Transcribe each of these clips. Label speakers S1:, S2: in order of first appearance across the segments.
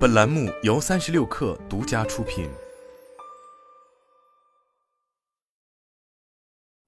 S1: 本栏目由三十六氪独家出品。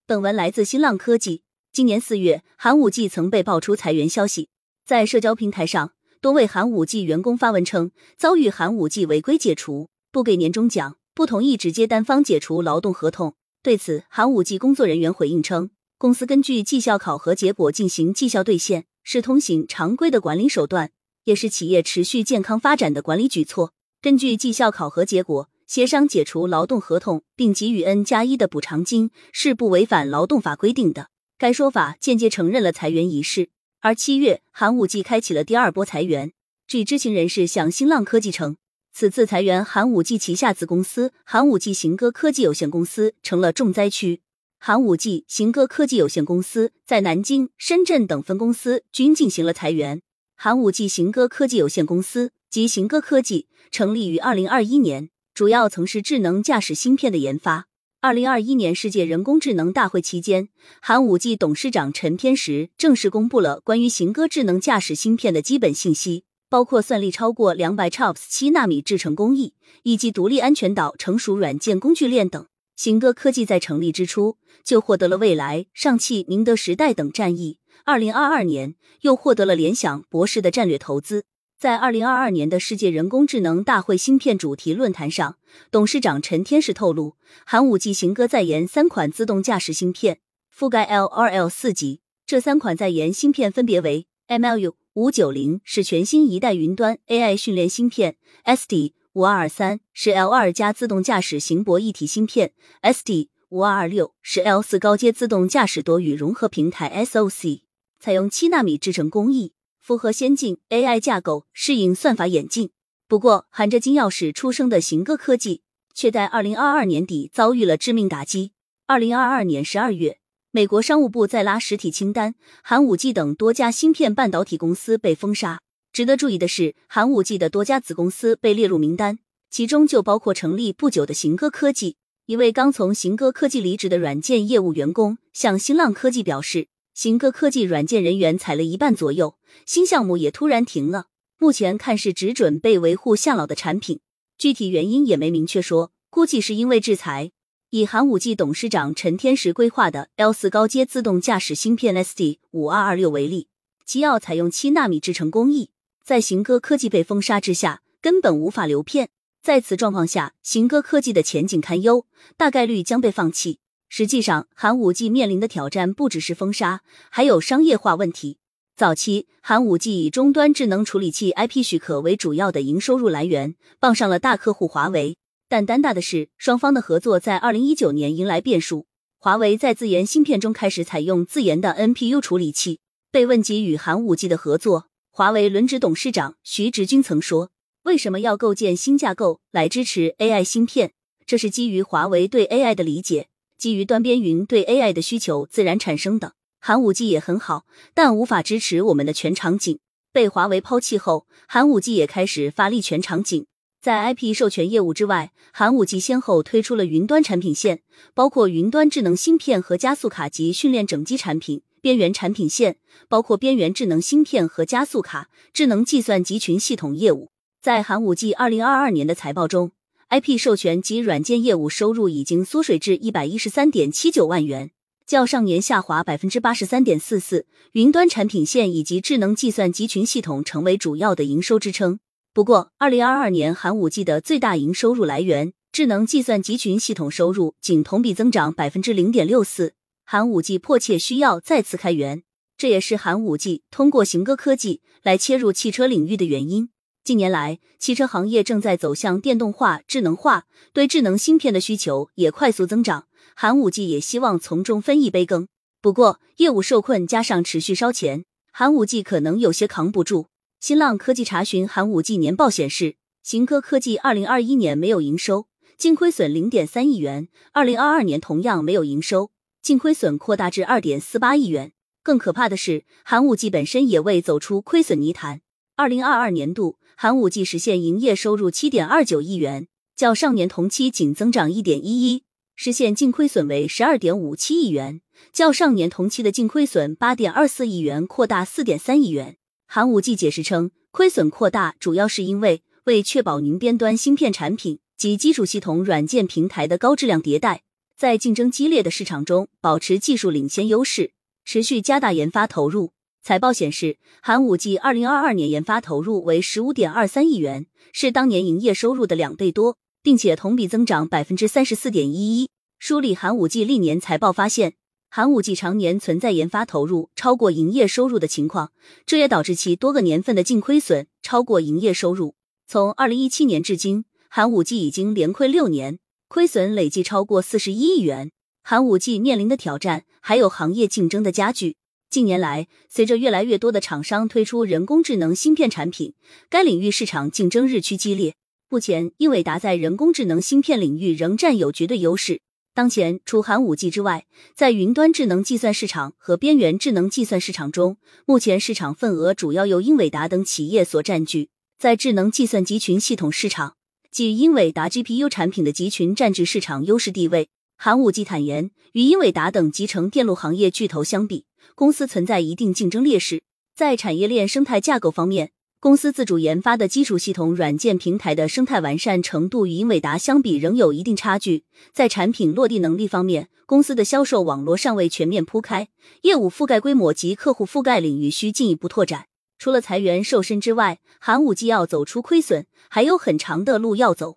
S2: 本文来自新浪科技。今年四月，寒武纪曾被爆出裁员消息，在社交平台上，多位寒武纪员工发文称遭遇寒武纪违规解除，不给年终奖，不同意直接单方解除劳动合同。对此，寒武纪工作人员回应称，公司根据绩效考核结果进行绩效兑现，是通行常规的管理手段。也是企业持续健康发展的管理举措。根据绩效考核结果，协商解除劳动合同并给予 N 加一的补偿金，是不违反劳动法规定的。该说法间接承认了裁员一事。而七月，寒武纪开启了第二波裁员。据知情人士向新浪科技称，此次裁员寒武纪旗下子公司寒武纪行歌科技有限公司成了重灾区。寒武纪行歌科技有限公司在南京、深圳等分公司均进行了裁员。寒武纪行歌科技有限公司及行歌科技成立于二零二一年，主要从事智能驾驶芯片的研发。二零二一年世界人工智能大会期间，寒武纪董事长陈天石正式公布了关于行歌智能驾驶芯片的基本信息，包括算力超过两百 TOPS 七纳米制程工艺，以及独立安全岛成熟软件工具链等。行歌科技在成立之初就获得了蔚来、上汽、宁德时代等战役。二零二二年，又获得了联想、博士的战略投资。在二零二二年的世界人工智能大会芯片主题论坛上，董事长陈天士透露，寒武纪行歌在研三款自动驾驶芯片，覆盖 L、R、L 四级。这三款在研芯片分别为 MLU 五九零是全新一代云端 AI 训练芯片，SD 五二二三是 L 二加自动驾驶行博一体芯片，SD 五二二六是 L 四高阶自动驾驶多语融合平台 SOC。采用七纳米制程工艺，符合先进 AI 架构，适应算法演进。不过，含着金钥匙出生的行歌科技，却在二零二二年底遭遇了致命打击。二零二二年十二月，美国商务部在拉实体清单，寒武纪等多家芯片半导体公司被封杀。值得注意的是，寒武纪的多家子公司被列入名单，其中就包括成立不久的行歌科技。一位刚从行歌科技离职的软件业务员工向新浪科技表示。行歌科技软件人员裁了一半左右，新项目也突然停了。目前看是只准备维护向老的产品，具体原因也没明确说，估计是因为制裁。以寒武纪董事长陈天石规划的 L 四高阶自动驾驶芯片 SD 五二二六为例，其要采用七纳米制程工艺，在行歌科技被封杀之下，根本无法流片。在此状况下，行歌科技的前景堪忧，大概率将被放弃。实际上，寒武纪面临的挑战不只是封杀，还有商业化问题。早期，寒武纪以终端智能处理器 IP 许可为主要的营收入来源，傍上了大客户华为。但单大的是，双方的合作在二零一九年迎来变数。华为在自研芯片中开始采用自研的 NPU 处理器。被问及与寒武纪的合作，华为轮值董事长徐直军曾说：“为什么要构建新架构来支持 AI 芯片？这是基于华为对 AI 的理解。”基于端边云对 AI 的需求自然产生的，寒武纪也很好，但无法支持我们的全场景。被华为抛弃后，寒武纪也开始发力全场景。在 IP 授权业务之外，寒武纪先后推出了云端产品线，包括云端智能芯片和加速卡及训练整机产品；边缘产品线包括边缘智能芯片和加速卡、智能计算集群系统业务。在寒武纪二零二二年的财报中。IP 授权及软件业务收入已经缩水至一百一十三点七九万元，较上年下滑百分之八十三点四四。云端产品线以及智能计算集群系统成为主要的营收支撑。不过，二零二二年寒武纪的最大营收入来源智能计算集群系统收入仅同比增长百分之零点六四。寒武纪迫切需要再次开源，这也是寒武纪通过行歌科技来切入汽车领域的原因。近年来，汽车行业正在走向电动化、智能化，对智能芯片的需求也快速增长。寒武纪也希望从中分一杯羹，不过业务受困加上持续烧钱，寒武纪可能有些扛不住。新浪科技查询寒武纪年报显示，行歌科技二零二一年没有营收，净亏损零点三亿元；二零二二年同样没有营收，净亏损扩大至二点四八亿元。更可怕的是，寒武纪本身也未走出亏损泥潭。二零二二年度。寒武纪实现营业收入七点二九亿元，较上年同期仅增长一点一一，实现净亏损为十二点五七亿元，较上年同期的净亏损八点二四亿元扩大四点三亿元。寒武纪解释称，亏损扩大主要是因为为确保云边端芯片产品及基础系统软件平台的高质量迭代，在竞争激烈的市场中保持技术领先优势，持续加大研发投入。财报显示，寒武纪二零二二年研发投入为十五点二三亿元，是当年营业收入的两倍多，并且同比增长百分之三十四点一一。梳理寒武纪历年财报发现，寒武纪常年存在研发投入超过营业收入的情况，这也导致其多个年份的净亏损超过营业收入。从二零一七年至今，寒武纪已经连亏六年，亏损累计超过四十一亿元。寒武纪面临的挑战还有行业竞争的加剧。近年来，随着越来越多的厂商推出人工智能芯片产品，该领域市场竞争日趋激烈。目前，英伟达在人工智能芯片领域仍占有绝对优势。当前，除寒武纪之外，在云端智能计算市场和边缘智能计算市场中，目前市场份额主要由英伟达等企业所占据。在智能计算集群系统市场，即英伟达 GPU 产品的集群占据市场优势地位。寒武纪坦言，与英伟达等集成电路行业巨头相比，公司存在一定竞争劣势。在产业链生态架构方面，公司自主研发的基础系统软件平台的生态完善程度与英伟达相比仍有一定差距。在产品落地能力方面，公司的销售网络尚未全面铺开，业务覆盖规模及客户覆盖领域需进一步拓展。除了裁员瘦身之外，寒武纪要走出亏损，还有很长的路要走。